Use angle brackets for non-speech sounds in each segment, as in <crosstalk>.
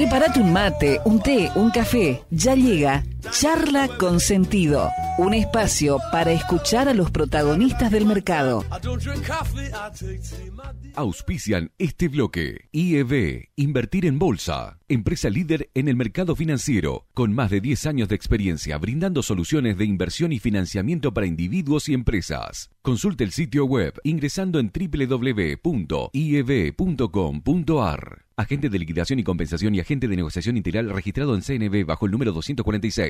Prepárate un mate, un té, un café. Ya llega Charla con Sentido, un espacio para escuchar a los protagonistas del mercado. Auspician este bloque. IEB, Invertir en Bolsa, empresa líder en el mercado financiero, con más de 10 años de experiencia brindando soluciones de inversión y financiamiento para individuos y empresas. Consulte el sitio web ingresando en www.ieb.com.ar. Agente de liquidación y compensación y agente de negociación integral registrado en CNB bajo el número 246.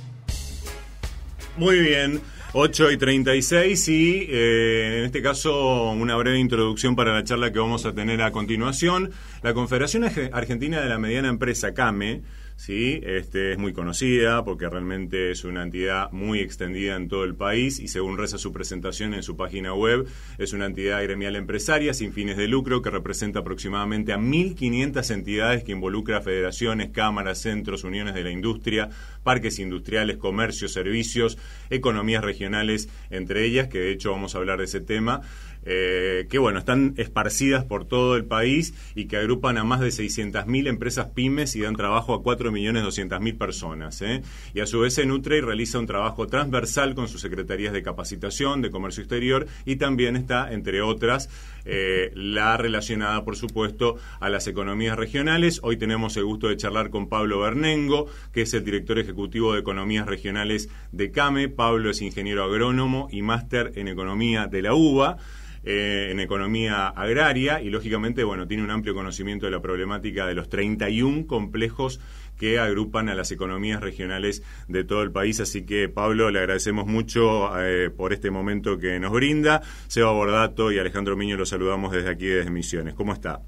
Muy bien, 8 y 36 y eh, en este caso una breve introducción para la charla que vamos a tener a continuación. La Confederación Argentina de la Mediana Empresa, CAME, ¿sí? Este, es muy conocida porque realmente es una entidad muy extendida en todo el país y según reza su presentación en su página web, es una entidad gremial empresaria sin fines de lucro que representa aproximadamente a 1.500 entidades que involucra federaciones, cámaras, centros, uniones de la industria, parques industriales, comercios, servicios, economías regionales, entre ellas, que de hecho vamos a hablar de ese tema. Eh, que bueno, están esparcidas por todo el país y que agrupan a más de 600.000 empresas pymes y dan trabajo a 4.200.000 personas. ¿eh? Y a su vez se nutre y realiza un trabajo transversal con sus secretarías de capacitación, de comercio exterior y también está, entre otras, eh, la relacionada, por supuesto, a las economías regionales. Hoy tenemos el gusto de charlar con Pablo Bernengo, que es el director ejecutivo de economías regionales de CAME. Pablo es ingeniero agrónomo y máster en economía de la UBA. Eh, en economía agraria y lógicamente bueno tiene un amplio conocimiento de la problemática de los 31 complejos que agrupan a las economías regionales de todo el país. Así que, Pablo, le agradecemos mucho eh, por este momento que nos brinda. Seba Bordato y Alejandro Miño los saludamos desde aquí, desde Misiones. ¿Cómo está?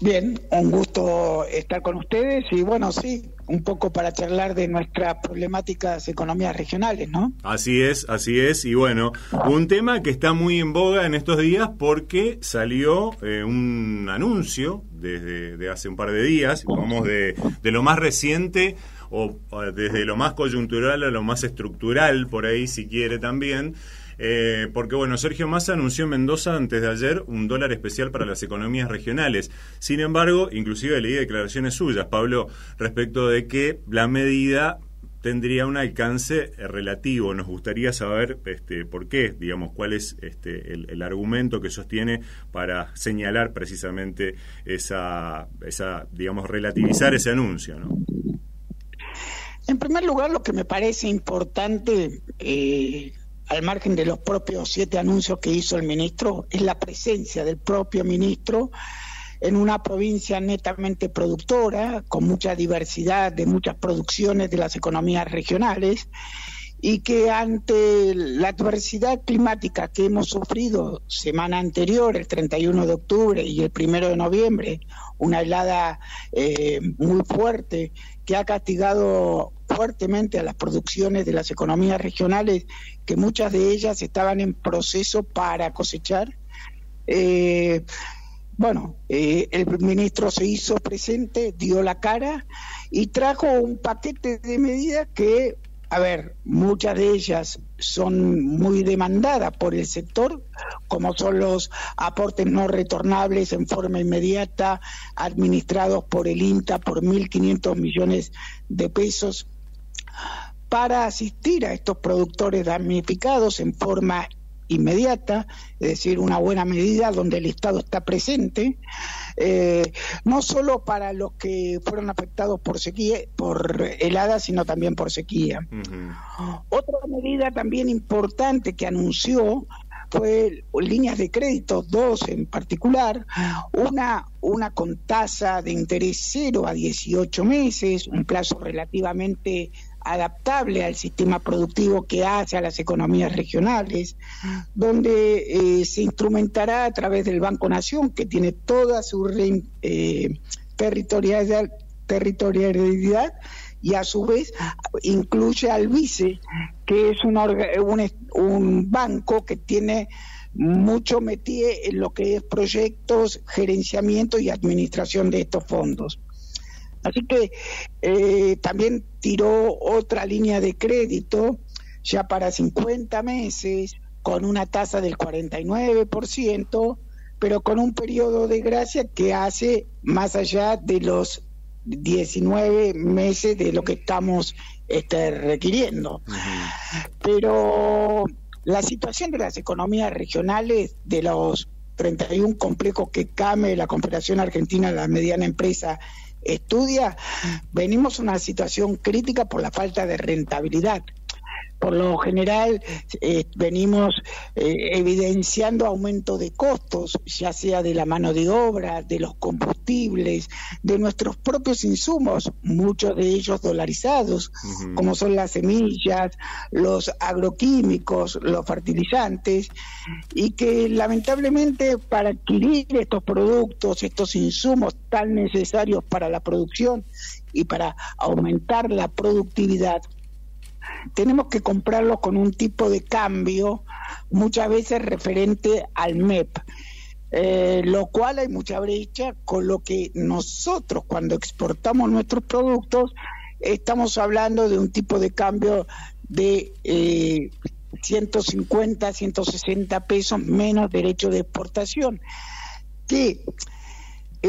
Bien, un gusto estar con ustedes y bueno, sí, un poco para charlar de nuestras problemáticas economías regionales, ¿no? Así es, así es. Y bueno, un tema que está muy en boga en estos días porque salió eh, un anuncio desde hace un par de días, vamos de, de lo más reciente o desde lo más coyuntural a lo más estructural, por ahí si quiere también eh, porque bueno, Sergio Massa anunció en Mendoza antes de ayer un dólar especial para las economías regionales. Sin embargo, inclusive leí declaraciones suyas, Pablo, respecto de que la medida tendría un alcance relativo. Nos gustaría saber este, por qué, digamos, cuál es este, el, argumento que sostiene para señalar precisamente esa, digamos, relativizar ese anuncio. En primer lugar, lo que me parece importante eh, al margen de los propios siete anuncios que hizo el ministro, es la presencia del propio ministro en una provincia netamente productora, con mucha diversidad de muchas producciones de las economías regionales, y que ante la adversidad climática que hemos sufrido semana anterior, el 31 de octubre y el 1 de noviembre, una helada eh, muy fuerte que ha castigado fuertemente a las producciones de las economías regionales, que muchas de ellas estaban en proceso para cosechar. Eh, bueno, eh, el ministro se hizo presente, dio la cara y trajo un paquete de medidas que a ver, muchas de ellas son muy demandadas por el sector, como son los aportes no retornables en forma inmediata, administrados por el INTA por 1.500 millones de pesos, para asistir a estos productores damnificados en forma inmediata, es decir, una buena medida donde el Estado está presente, eh, no solo para los que fueron afectados por sequía, por helada, sino también por sequía. Otra medida también importante que anunció fue líneas de crédito, dos en particular, una, una con tasa de interés cero a 18 meses, un plazo relativamente adaptable al sistema productivo que hace a las economías regionales, donde eh, se instrumentará a través del Banco Nación, que tiene toda su eh, territorialidad, y a su vez incluye al vice, que es un, un, un banco que tiene mucho metido en lo que es proyectos, gerenciamiento y administración de estos fondos. Así que eh, también tiró otra línea de crédito ya para 50 meses con una tasa del 49%, pero con un periodo de gracia que hace más allá de los 19 meses de lo que estamos este, requiriendo. Pero la situación de las economías regionales, de los 31 complejos que CAME, la Confederación Argentina de la Mediana Empresa, estudia, venimos a una situación crítica por la falta de rentabilidad. Por lo general eh, venimos eh, evidenciando aumento de costos, ya sea de la mano de obra, de los combustibles, de nuestros propios insumos, muchos de ellos dolarizados, como son las semillas, los agroquímicos, los fertilizantes, y que lamentablemente para adquirir estos productos, estos insumos tan necesarios para la producción y para aumentar la productividad, tenemos que comprarlo con un tipo de cambio, muchas veces referente al MEP. Eh, lo cual hay mucha brecha con lo que nosotros cuando exportamos nuestros productos estamos hablando de un tipo de cambio de eh, 150, 160 pesos menos derecho de exportación, que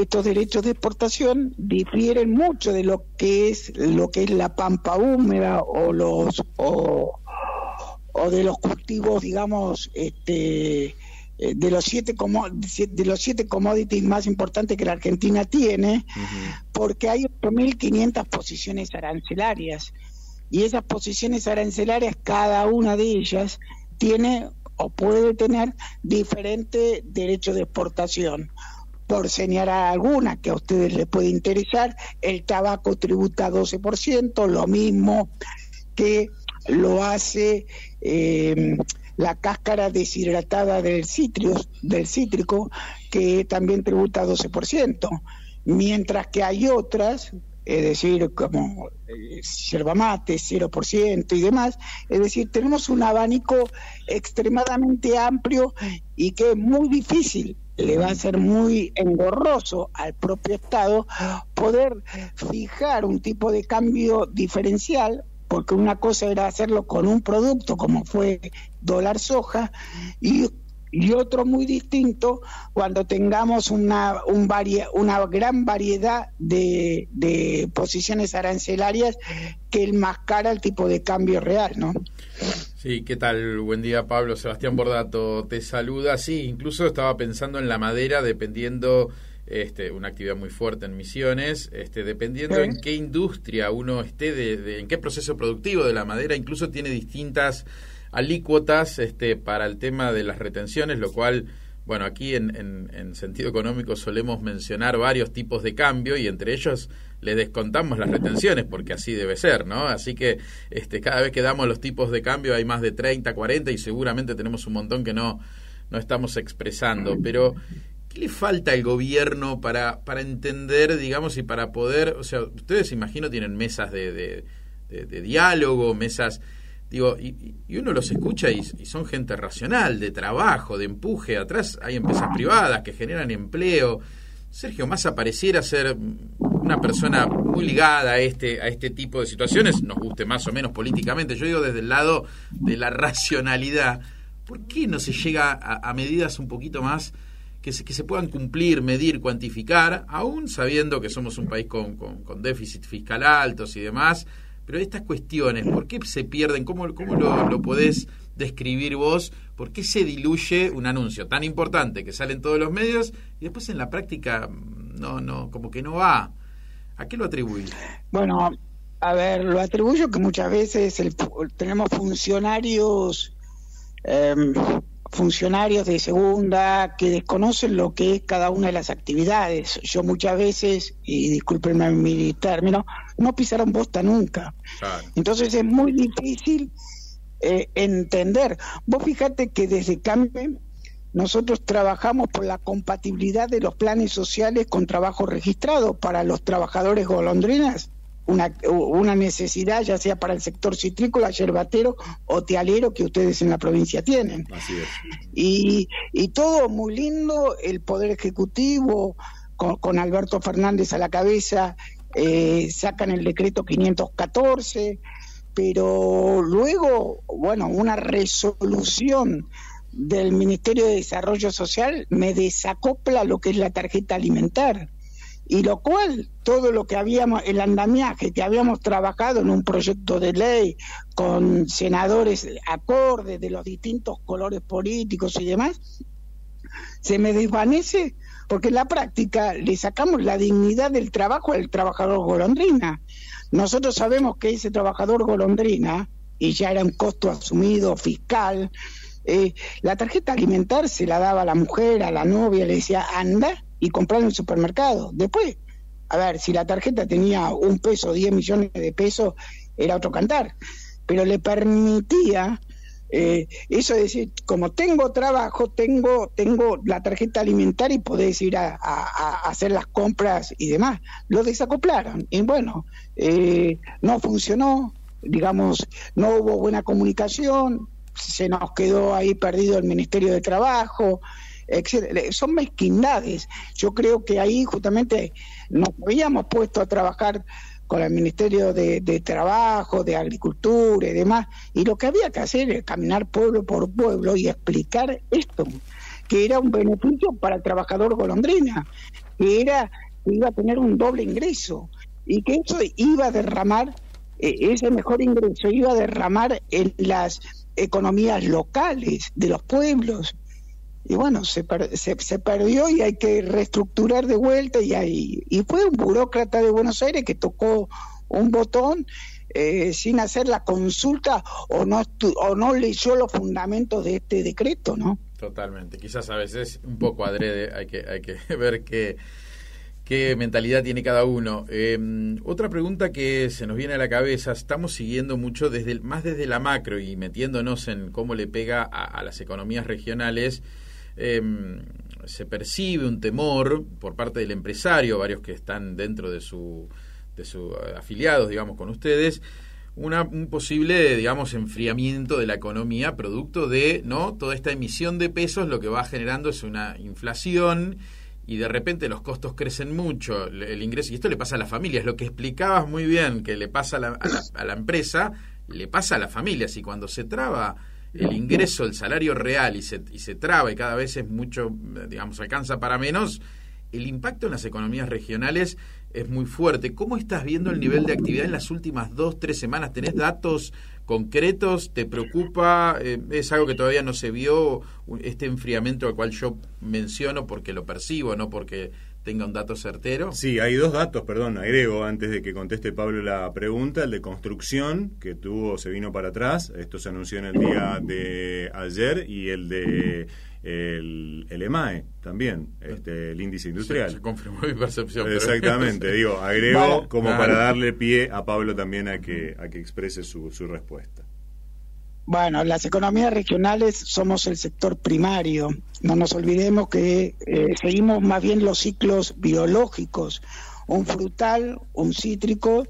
estos derechos de exportación difieren mucho de lo que es lo que es la pampa húmeda o los o, de los cultivos digamos este eh, de los siete de los siete commodities más importantes que la Argentina tiene porque hay 8.500 posiciones arancelarias. Y esas posiciones arancelarias cada una de ellas tiene o puede tener diferente derecho de exportación por señalar alguna que a ustedes les puede interesar, el tabaco tributa 12%, lo mismo que lo hace eh, la cáscara deshidratada del, citrios, del cítrico, que también tributa 12%, mientras que hay otras, es decir, como eh, yerba mate, 0% y demás, es decir, tenemos un abanico extremadamente amplio y que es muy difícil le va a ser muy engorroso al propio Estado poder fijar un tipo de cambio diferencial, porque una cosa era hacerlo con un producto como fue dólar soja y y otro muy distinto cuando tengamos una, un una gran variedad de, de, posiciones arancelarias que el más cara el tipo de cambio real, ¿no? Sí, ¿qué tal? Buen día, Pablo. Sebastián Bordato te saluda. Sí, incluso estaba pensando en la madera, dependiendo, este, una actividad muy fuerte en Misiones, este, dependiendo en qué industria uno esté, de, en qué proceso productivo de la madera, incluso tiene distintas alícuotas este, para el tema de las retenciones, lo cual bueno, aquí en, en, sentido económico solemos mencionar varios tipos de cambio y entre ellos le descontamos las retenciones porque así debe ser, ¿no? Así que este, cada vez que damos los tipos de cambio hay más de 30, 40 y seguramente tenemos un montón que no, no estamos expresando. Pero, ¿qué le falta al gobierno para, para entender, digamos, y para poder, o sea, ustedes imagino tienen mesas de, de, de diálogo, mesas Digo, y, uno los escucha y, son gente racional, de trabajo, de empuje. Atrás hay empresas privadas que generan empleo. Sergio Massa pareciera ser una persona muy ligada a este, a este tipo de situaciones, nos guste más o menos políticamente. Yo digo desde el lado de la racionalidad. ¿Por qué no se llega a, medidas un poquito más que se, que se puedan cumplir, medir, cuantificar, aún sabiendo que somos un país con, con, déficit fiscal altos y demás? Pero estas cuestiones, ¿por qué se pierden? ¿Cómo, cómo lo, lo podés describir vos? ¿Por qué se diluye un anuncio tan importante que sale en todos los medios y después en la práctica mm, no, no, como que no va? ¿A qué lo atribuís? Bueno, a ver, lo atribuyo que muchas veces tenemos funcionarios em, funcionarios de segunda que desconocen lo que es cada una de las actividades. Yo muchas veces, y discúlpenme mi término, no pisaron bosta nunca. Entonces es muy difícil eh, entender. Vos fíjate que desde CAMPE nosotros trabajamos por la compatibilidad de los planes sociales con trabajo registrado para los trabajadores golondrinas. Una, una necesidad ya sea para el sector citrícola, yerbatero o tealero que ustedes en la provincia tienen. Así es. Y, y todo muy lindo, el Poder Ejecutivo con, con Alberto Fernández a la cabeza eh, sacan el decreto 514, pero luego, bueno, una resolución del Ministerio de Desarrollo Social me desacopla lo que es la tarjeta alimentar. Y lo cual, todo lo que habíamos, el andamiaje que habíamos trabajado en un proyecto de ley con senadores acordes de los distintos colores políticos y demás, se me desvanece porque en la práctica le sacamos la dignidad del trabajo al trabajador golondrina. Nosotros sabemos que ese trabajador golondrina, y ya era un costo asumido fiscal, eh, la tarjeta alimentar se la daba a la mujer, a la novia, le decía, anda y comprar en el supermercado. Después, a ver, si la tarjeta tenía un peso, 10 millones de pesos, era otro cantar. Pero le permitía eh, eso es decir, como tengo trabajo, tengo, tengo la tarjeta alimentaria y podés ir a, hacer las compras y demás. Lo desacoplaron y bueno, eh, no funcionó, digamos, no hubo buena comunicación, se nos quedó ahí perdido el Ministerio de Trabajo, etc. Son mezquindades. Yo creo que ahí justamente nos habíamos puesto a trabajar con el Ministerio de, Trabajo, de Agricultura y demás, y lo que había que hacer es caminar pueblo por pueblo y explicar esto, que era un beneficio para el trabajador golondrina, que era iba a tener un doble ingreso y que eso iba a derramar, eh, ese mejor ingreso iba a derramar en las economías locales de los pueblos y bueno, se, se, perdió y hay que reestructurar de vuelta y, hay, y fue un burócrata de Buenos Aires que tocó un botón eh, sin hacer la consulta o no, o no leyó los fundamentos de este decreto, ¿no? Totalmente, quizás a veces un poco adrede, hay que, hay que <laughs> ver qué, qué mentalidad tiene cada uno. Em, otra pregunta que se nos viene a la cabeza, estamos siguiendo mucho desde más desde la macro y metiéndonos en cómo le pega a las economías regionales Em, se percibe un temor por parte del empresario, varios que están dentro de su, de sus afiliados, digamos, con ustedes, un posible, digamos, enfriamiento de la economía producto de, ¿no? Toda esta emisión de pesos lo que va generando es una inflación y de repente los costos crecen mucho, el ingreso, y esto le pasa a las familias, lo que explicabas muy bien que le pasa a la, a la, a la empresa, le pasa a las familias, y cuando se traba el ingreso, el salario real y se, y se traba y cada vez es mucho, digamos, alcanza para menos, el impacto en las economías regionales es muy fuerte. ¿Cómo estás viendo el nivel de actividad en las últimas dos, tres semanas? ¿Tenés datos concretos? ¿Te preocupa? Eh, ¿Es algo que todavía no se vio? Este enfriamiento al cual yo menciono porque lo percibo, no porque tenga un dato certero? Sí, hay dos datos, perdón, agrego antes de que conteste Pablo la pregunta, el de construcción, que tuvo, se vino para atrás, esto se anunció en el día de ayer, y el de el, EMAE también, este, el índice industrial. Se, confirmó mi percepción. Exactamente, digo, <laughs> agrego como para darle pie a Pablo también a que, a que exprese su, su respuesta. Bueno, las economías regionales somos el sector primario. No nos olvidemos que eh, seguimos más bien los ciclos biológicos. Un frutal, un cítrico,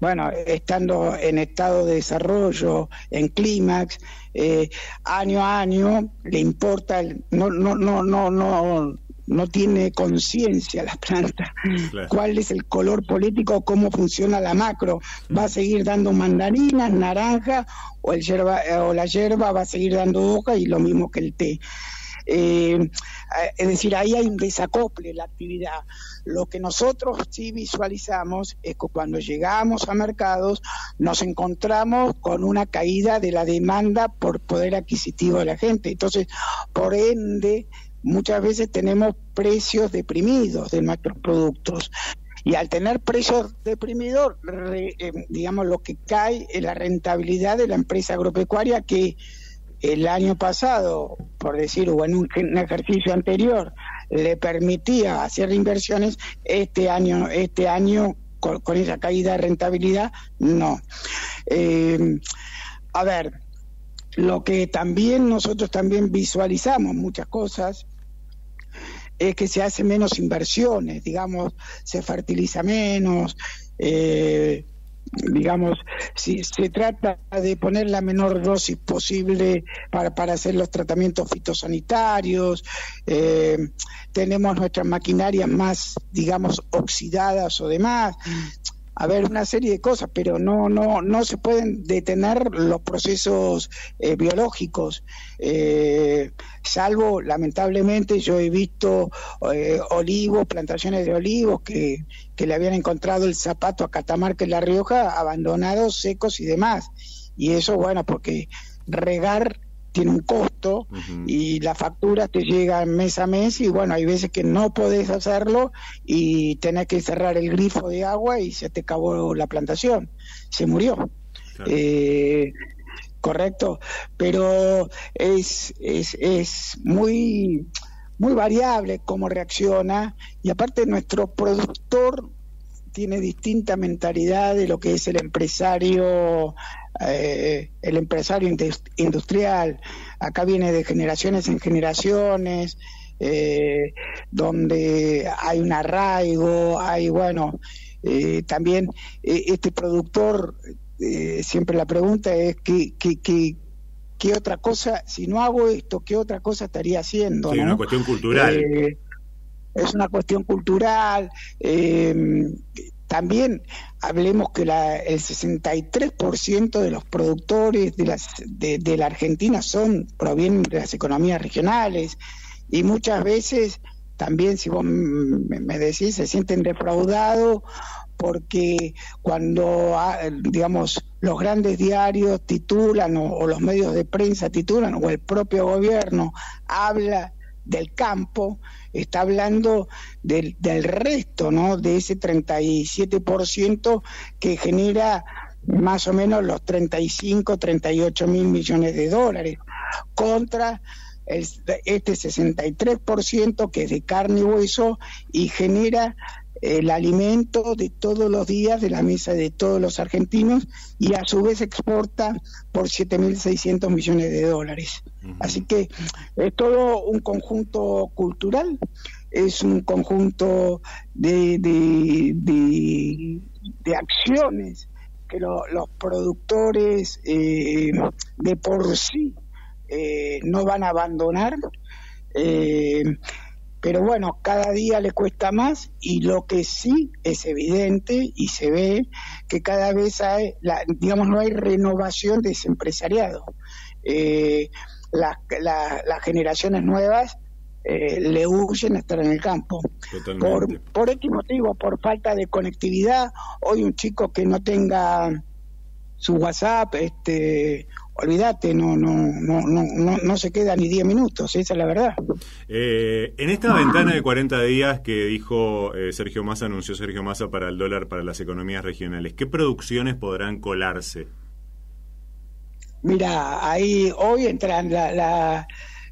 bueno, estando en estado de desarrollo, en clímax, eh, año a año, le importa, no, no, no, no, no, no tiene conciencia la planta, cuál es el color político, cómo funciona la macro, va a seguir dando mandarinas, naranja o, el yerba, o la hierba va a seguir dando hoja y lo mismo que el té. Eh, es decir, ahí hay un desacople la actividad. Lo que nosotros sí visualizamos es que cuando llegamos a mercados nos encontramos con una caída de la demanda por poder adquisitivo de la gente. Entonces, por ende, muchas veces tenemos precios deprimidos de nuestros productos. Y al tener precios deprimidos, eh, digamos, lo que cae es la rentabilidad de la empresa agropecuaria que el año pasado, por decir, o en un, ejercicio anterior, le permitía hacer inversiones, este año, este año con, esa caída de rentabilidad, no. Eh, a ver, lo que también nosotros también visualizamos muchas cosas es que se hace menos inversiones, digamos, se fertiliza menos, eh, digamos, si se trata de poner la menor dosis posible para, para hacer los tratamientos fitosanitarios, eh, tenemos nuestras maquinarias más, digamos, oxidadas o demás a ver una serie de cosas, pero no no no se pueden detener los procesos eh, biológicos, eh, salvo lamentablemente yo he visto eh, olivos, plantaciones de olivos que, que le habían encontrado el zapato a Catamarca en La Rioja, abandonados, secos y demás. Y eso, bueno, porque regar tiene un costo y la factura te llega mes a mes y bueno, hay veces que no podés hacerlo y tenés que cerrar el grifo de agua y se te acabó la plantación, se murió. Eh, correcto, pero es, es, es muy, muy variable cómo reacciona y aparte nuestro productor tiene distinta mentalidad de lo que es el empresario eh, el empresario industrial, acá viene de generaciones en generaciones, eh, donde hay un arraigo, hay, bueno, eh, también este productor, siempre la pregunta es ¿qué, qué, qué, qué, otra cosa, si no hago esto, qué otra cosa estaría haciendo? Sí, una cuestión cultural. es una cuestión cultural. También hablemos que la, el 63% de los productores de, las, de, la Argentina son provienen de las economías regionales y muchas veces también, si vos me decís, se sienten defraudados porque cuando, ah, digamos, los grandes diarios titulan o, los medios de prensa titulan o el propio gobierno habla del campo, está hablando del, resto, ¿no? De ese 37% que genera más o menos los 35, 38 mil millones de dólares, contra este 63% que es de carne y hueso y genera el alimento de todos los días de la mesa de todos los argentinos y a su vez exporta por 7.600 millones de dólares. Así que es todo un conjunto cultural, es un conjunto de, de, acciones que los productores eh, de por sí eh, no van a abandonar. Eh, pero bueno, cada día le cuesta más y lo que sí es evidente y se ve que cada vez hay, la, digamos, no hay renovación de ese empresariado. Eh, las, generaciones nuevas eh, le huyen a estar en el campo. Por, por X motivo, por falta de conectividad, hoy un chico que no tenga su WhatsApp este, olvídate, no, no, no, no, no se queda ni 10 minutos, esa es la verdad. Eh, en esta ventana de 40 días que dijo eh, Sergio Massa, anunció Sergio Massa para el dólar para las economías regionales, ¿qué producciones podrán colarse? Mira, ahí hoy entran la, la,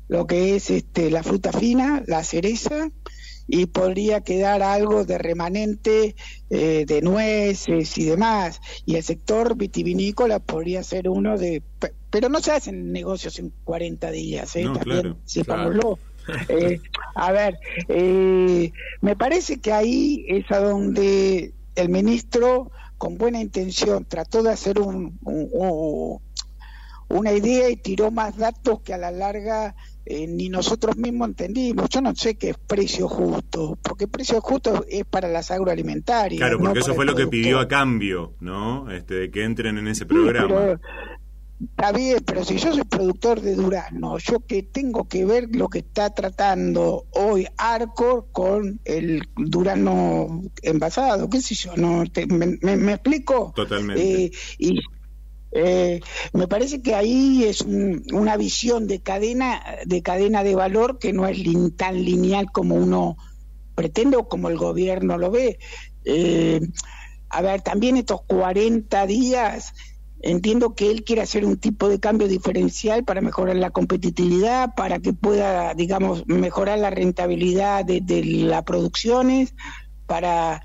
lo que es este, la fruta fina, la cereza, y podría quedar algo de remanente eh, de nueces y demás. Y el sector vitivinícola podría ser uno de... Pero no se hacen negocios en 40 días, ¿eh? También, <laughs> eh, a ver, eh, me parece que ahí es a donde el ministro, con buena intención, trató de hacer un, una idea y tiró más datos que a la larga eh, ni nosotros mismos entendimos. Yo no sé qué es precio justo, porque precio justo es para las agroalimentarias. Claro, porque eso fue lo que pidió a cambio, ¿no? Este, de que entren en ese programa. está bien, pero si yo soy productor de durazno, yo que tengo que ver lo que está tratando hoy Arcor con el durazno envasado, qué sé yo, no me, explico. Totalmente. Eh, y eh, me parece que ahí es una visión de cadena, de cadena de valor que no es tan lineal como uno pretende o como el gobierno lo ve. Eh, a ver, también estos 40 días, entiendo que él quiere hacer un tipo de cambio diferencial para mejorar la competitividad, para que pueda, digamos, mejorar la rentabilidad de, de las producciones, para,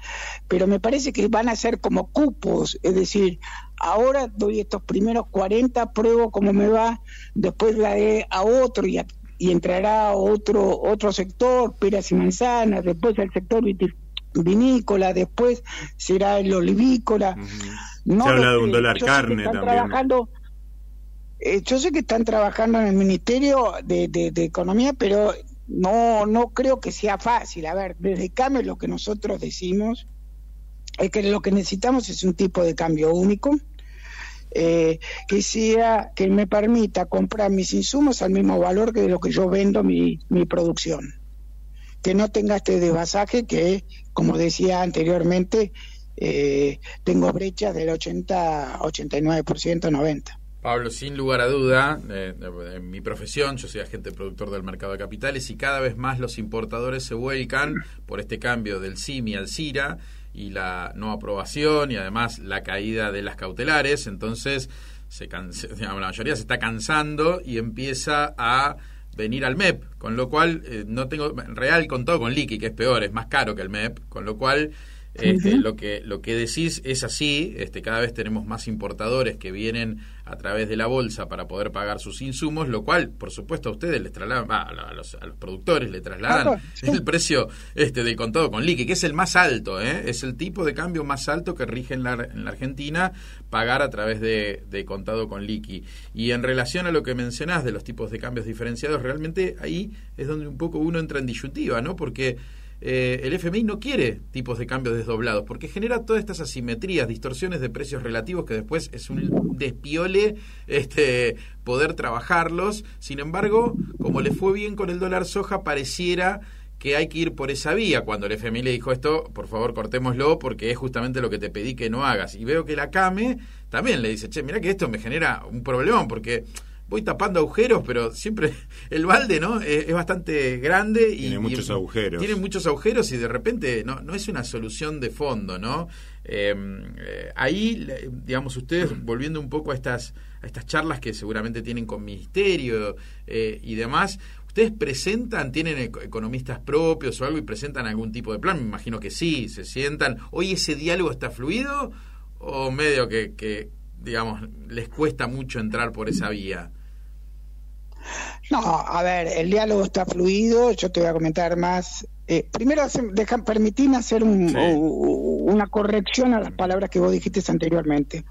pero me parece que van a ser como cupos, es decir, ahora doy estos primeros 40, pruebo cómo me va, después la de a otro y, y entrará otro otro sector, peras y manzanas, después el sector vinícola, después será el olivícola. no Se habla de un dólar carne también. Trabajando, eh, yo sé que están trabajando en el Ministerio de, de, Economía, pero no, no creo que sea fácil. A ver, desde CAME lo que nosotros decimos es que lo que necesitamos es un tipo de cambio único, eh, que sea que me permita comprar mis insumos al mismo valor que de lo que yo vendo mi, mi producción. Que no tenga este desvasaje que, como decía anteriormente, eh, tengo brechas del 80, 89%, 90%. Pablo, sin lugar a duda, eh, en mi profesión, yo soy agente productor del mercado de capitales y cada vez más los importadores se vuelcan por este cambio del CIMI al CIRA y la no aprobación y además la caída de las cautelares. Entonces, se <laughs> la mayoría se está cansando y empieza a venir al MEP, con lo cual eh, no tengo real con todo con liqui, que es peor, es más caro que el MEP, con lo cual este, lo que lo que decís es así, este, cada vez tenemos más importadores que vienen a través de la bolsa para poder pagar sus insumos, lo cual, por supuesto, a ustedes les trasladan, a, los, productores le trasladan el precio este del contado con liqui, que es el más alto, ¿eh? es el tipo de cambio más alto que rige en la, en la Argentina pagar a través de, de contado con liqui. Y en relación a lo que mencionás de los tipos de cambios diferenciados, realmente ahí es donde un poco uno entra en disyuntiva, ¿no? Porque eh, el FMI no quiere tipos de cambios desdoblados porque genera todas estas asimetrías, distorsiones de precios relativos que después es un despiole este, poder trabajarlos. Sin embargo, como le fue bien con el dólar soja, pareciera que hay que ir por esa vía. Cuando el FMI le dijo esto, por favor cortémoslo porque es justamente lo que te pedí que no hagas. Y veo que la CAME también le dice, che, mira que esto me genera un problemón porque voy tapando agujeros, pero siempre <laughs> el balde, ¿no? Es, bastante grande y tiene muchos agujeros. Tiene muchos agujeros y de repente no, no es una solución de fondo, ¿no? Em, eh, ahí, digamos, ustedes <clears throat> volviendo un poco a estas a estas charlas que seguramente tienen con ministerio eh, y demás, ¿Ustedes presentan, tienen economistas propios o algo y presentan algún tipo de plan? Me imagino que sí, se sientan. ¿Hoy ese diálogo está fluido o medio que, que digamos, les cuesta mucho entrar por esa vía? No, a ver, el diálogo está fluido, yo te voy a comentar más. Eh, primero, dejan, permitirme hacer una corrección a las palabras que vos dijiste anteriormente.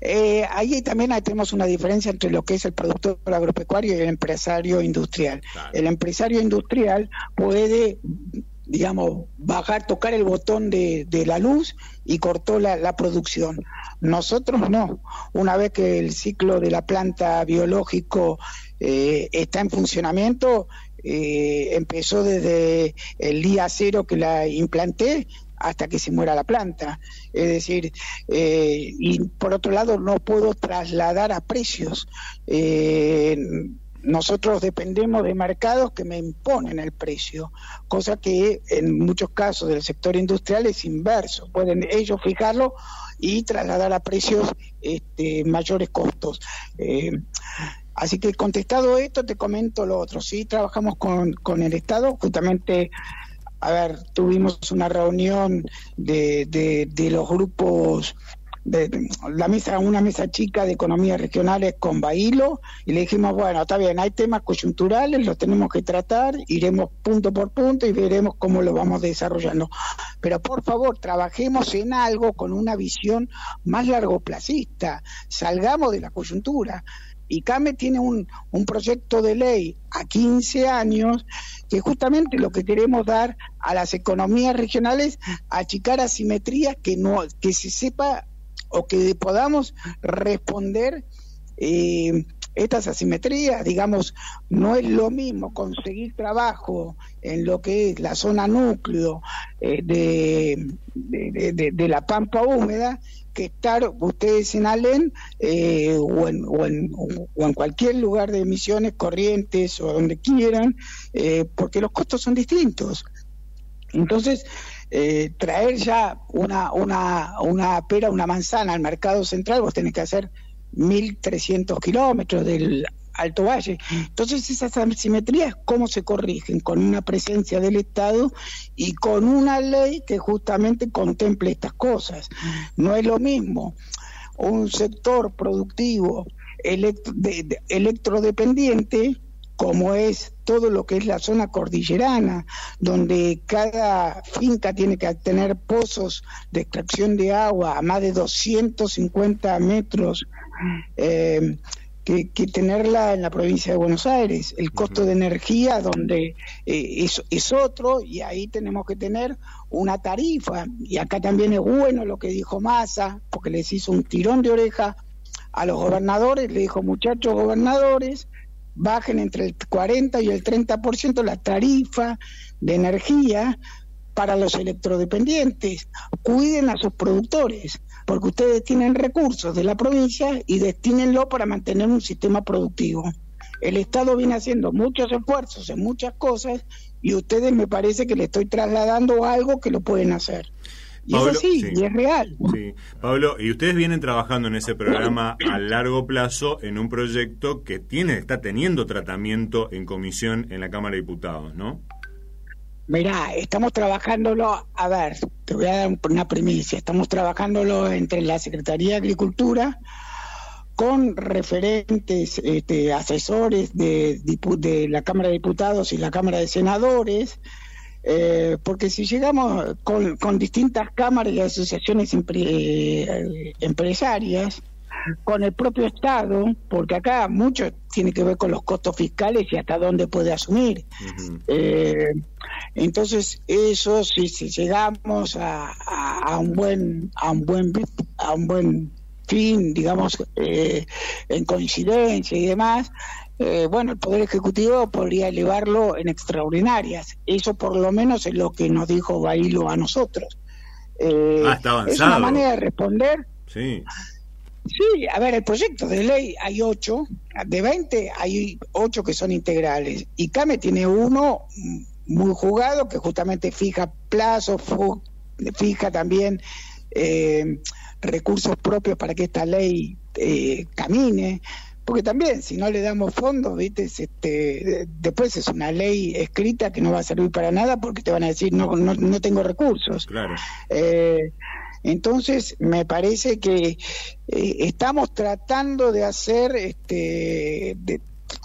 Eh, ahí también tenemos una diferencia entre lo que es el productor agropecuario y el empresario industrial. El empresario industrial puede digamos, bajar, tocar el botón de, la luz y cortó la, producción. Nosotros no. Una vez que el ciclo de la planta biológico eh, está en funcionamiento, eh, empezó desde el día cero que la implanté hasta que se muera la planta. Es decir, eh, y por otro lado no puedo trasladar a precios nosotros dependemos de mercados que me imponen el precio, cosa que en muchos casos del sector industrial es inverso, pueden ellos fijarlo y trasladar a precios este, mayores costos. Eh, así que contestado esto, te comento lo otro. Sí, trabajamos con, con el Estado, justamente a ver, tuvimos una reunión de, de, de los grupos de, la mesa, una mesa chica de economías regionales con Bailo y le dijimos, bueno, está bien, hay temas coyunturales, los tenemos que tratar, iremos punto por punto y veremos cómo lo vamos desarrollando. Pero por favor, trabajemos en algo con una visión más largoplacista, salgamos de la coyuntura. Y CAME tiene un, un proyecto de ley a 15 años que justamente lo que queremos dar a las economías regionales, achicar asimetrías que no que se sepa o que podamos responder eh, estas asimetrías, digamos, no es lo mismo conseguir trabajo en lo que es la zona núcleo eh, de, de, la pampa húmeda que estar ustedes en Alén eh, o, en, o, en, o, en, cualquier lugar de emisiones, corrientes o donde quieran, porque los costos son distintos. Entonces, eh, traer ya una, una, una pera, una manzana al mercado central, vos tenés que hacer 1.300 kilómetros del Alto Valle. Entonces esas asimetrías, ¿cómo se corrigen? Con una presencia del Estado y con una ley que justamente contemple estas cosas. No es lo mismo un sector productivo electrodependiente, como es todo lo que es la zona cordillerana, donde cada finca tiene que tener pozos de extracción de agua a más de 250 metros, eh, que, tenerla en la provincia de Buenos Aires. El costo de energía, donde eh, es, es otro, y ahí tenemos que tener una tarifa. Y acá también es bueno lo que dijo Massa, porque les hizo un tirón de oreja a los gobernadores, le dijo, muchachos gobernadores, bajen entre el 40 y el 30% la tarifa de energía para los electrodependientes, cuiden a sus productores, porque ustedes tienen recursos de la provincia y destínenlo para mantener un sistema productivo. El Estado viene haciendo muchos esfuerzos en muchas cosas y ustedes me parece que le estoy trasladando algo que lo pueden hacer. Y es así, y es real. Sí. Pablo, y ustedes vienen trabajando en ese programa a largo plazo en un proyecto que tiene, está teniendo tratamiento en comisión en la Cámara de Diputados, ¿no? Mirá, estamos trabajándolo, a ver, te voy a dar una primicia, estamos trabajándolo entre la Secretaría de Agricultura con referentes, este, asesores de, de la Cámara de Diputados y la Cámara de Senadores, eh, porque si llegamos con, con, distintas cámaras y asociaciones eh, empresarias, con el propio Estado, porque acá mucho tiene que ver con los costos fiscales y hasta dónde puede asumir. Eh, entonces, eso si, si llegamos a, a, un buen a un buen a un buen fin, digamos, en coincidencia y demás, eh, bueno, el Poder Ejecutivo podría elevarlo en extraordinarias. Eso por lo menos es lo que nos dijo Bailo a nosotros. Eh, ah, está avanzado. Es una manera de responder. Sí. Sí, a ver, el proyecto de ley hay ocho, de 20 hay ocho que son integrales y CAME tiene uno muy jugado que justamente fija plazos, fija también eh, recursos propios para que esta ley eh, camine porque también si no le damos fondos, ¿viste? Este, después es una ley escrita que no va a servir para nada porque te van a decir no no, no tengo recursos. Claro. Eh, entonces me parece que eh, estamos tratando de hacer este de,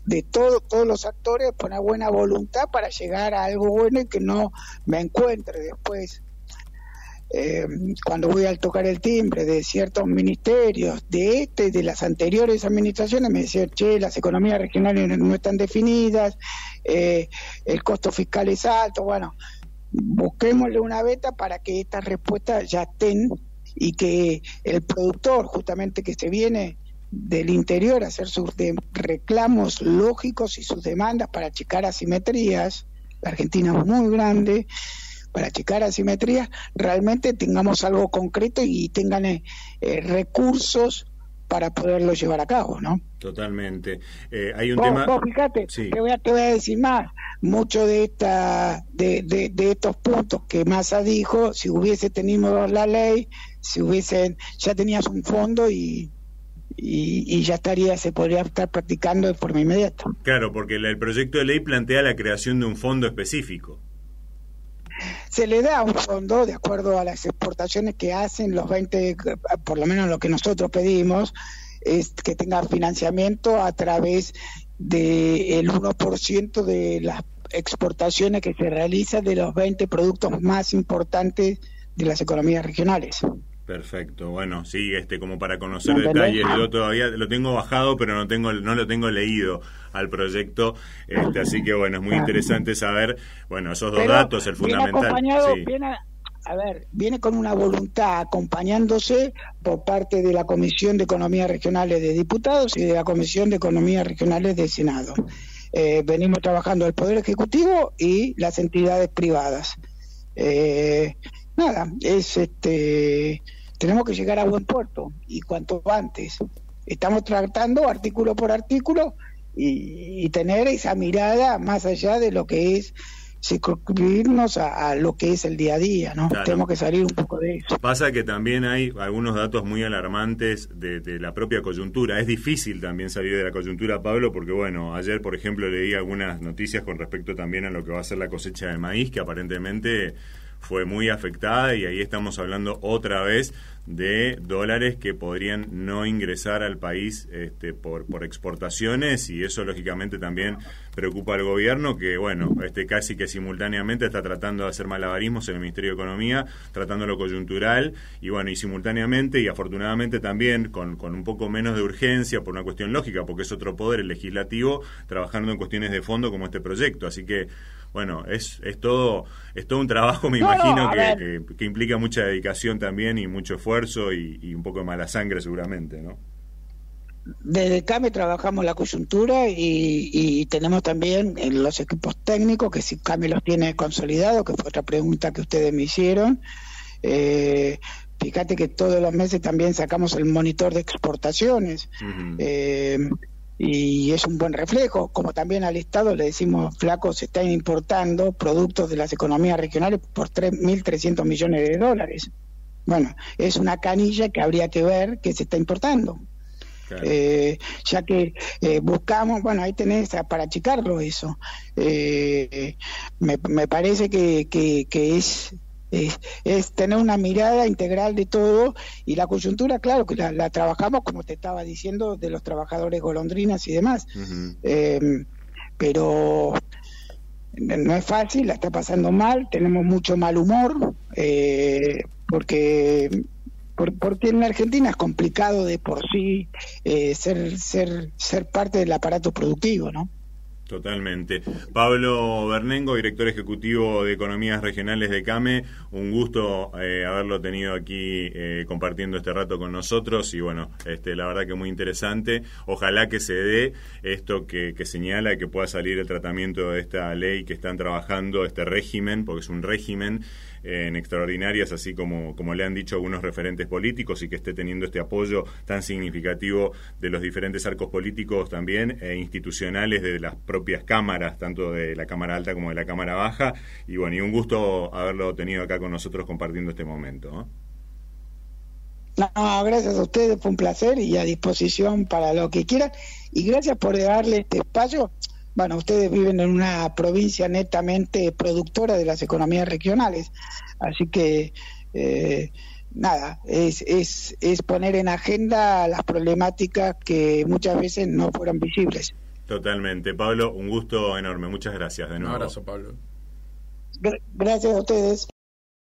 de todo, todos los actores con una buena voluntad para llegar a algo bueno y que no me encuentre después eh, cuando voy a tocar el timbre de ciertos ministerios, de este, de las anteriores administraciones, me decían, che, las economías regionales no están definidas, eh, el costo fiscal es alto, bueno, busquémosle una beta para que estas respuestas ya estén y que el productor, justamente que se viene del interior a hacer sus reclamos lógicos y sus demandas para achicar asimetrías, la Argentina es muy grande, para achicar asimetrías, realmente tengamos algo concreto y tengan eh, eh, recursos para poderlo llevar a cabo, ¿no? Totalmente. Eh, hay un tema. fíjate, te, voy a, te voy a decir más. Muchos de, esta, de, de, estos puntos que Massa dijo, si hubiese tenido la ley, si hubiesen, ya tenías un fondo y, y, ya estaría, se podría estar practicando de forma inmediata. Claro, porque el proyecto de ley plantea la creación de un fondo específico se le da un fondo de acuerdo a las exportaciones que hacen los 20, por lo menos lo que nosotros pedimos, es que tenga financiamiento a través del 1% de las exportaciones que se realizan de los 20 productos más importantes de las economías regionales. Perfecto, bueno, sí, este, como para conocer detalles, yo todavía lo tengo bajado, pero no tengo, no lo tengo leído al proyecto, este, así que bueno, es muy interesante saber, bueno, esos dos datos, el fundamental. Viene a, ver, viene con una voluntad acompañándose por parte de la Comisión de Economía Regionales de Diputados y de la Comisión de Economía Regionales de Senado. Eh, venimos trabajando el Poder Ejecutivo y las entidades privadas. Eh, nada, es este tenemos que llegar a buen puerto y cuanto antes. Estamos tratando artículo por artículo y, tener esa mirada más allá de lo que es circunscribirnos a, lo que es el día a día, ¿no? Tenemos que salir un poco de eso. Pasa que también hay algunos datos muy alarmantes de, de, la propia coyuntura. Es difícil también salir de la coyuntura, Pablo, porque bueno, ayer, por ejemplo, leí algunas noticias con respecto también a lo que va a ser la cosecha de maíz, que aparentemente fue muy afectada y ahí estamos hablando otra vez de dólares que podrían no ingresar al país este, por, por exportaciones y eso lógicamente también preocupa al gobierno que bueno este casi que simultáneamente está tratando de hacer malabarismos en el Ministerio de Economía tratando lo coyuntural y bueno y simultáneamente y afortunadamente también con, con un poco menos de urgencia por una cuestión lógica porque es otro poder el legislativo trabajando en cuestiones de fondo como este proyecto. Así que bueno, es, es todo es todo un trabajo, me imagino, que, que, implica mucha dedicación también y mucho esfuerzo y, un poco de mala sangre seguramente, ¿no? Desde CAME trabajamos la coyuntura y, tenemos también los equipos técnicos, que si CAME los tiene consolidados, que fue otra pregunta que ustedes me hicieron. Eh, fíjate que todos los meses también sacamos el monitor de exportaciones y es un buen reflejo, como también al Estado le decimos, flaco, se están importando productos de las economías regionales por 3.300 millones de dólares. Bueno, es una canilla que habría que ver que se está importando. Eh, ya que eh, buscamos, bueno, ahí tenés para achicarlo eso. Eh, me, me, parece que, que, que es es, tener una mirada integral de todo y la coyuntura, claro, que la, trabajamos, como te estaba diciendo, de los trabajadores golondrinas y demás. Em, pero no es fácil, la está pasando mal, tenemos mucho mal humor, eh, porque porque en la Argentina es complicado de por sí eh, ser, ser, ser parte del aparato productivo, ¿no? Totalmente. Pablo Bernengo, director ejecutivo de Economías Regionales de CAME, un gusto eh, haberlo tenido aquí eh, compartiendo este rato con nosotros y bueno, este, la verdad que muy interesante. Ojalá que se dé esto que, que señala que pueda salir el tratamiento de esta ley que están trabajando, este régimen, porque es un régimen en extraordinarias, así como, como le han dicho algunos referentes políticos, y que esté teniendo este apoyo tan significativo de los diferentes arcos políticos también e institucionales de las propias cámaras, tanto de la Cámara Alta como de la Cámara Baja. Y bueno, y un gusto haberlo tenido acá con nosotros compartiendo este momento. No, gracias a ustedes, fue un placer y a disposición para lo que quieran. Y gracias por darle este espacio bueno, ustedes viven en una provincia netamente productora de las economías regionales, así que eh, nada, es, es, es poner en agenda las problemáticas que muchas veces no fueron visibles. Totalmente. Pablo, un gusto enorme. Muchas gracias de nuevo. Un abrazo, Pablo. Gracias a ustedes.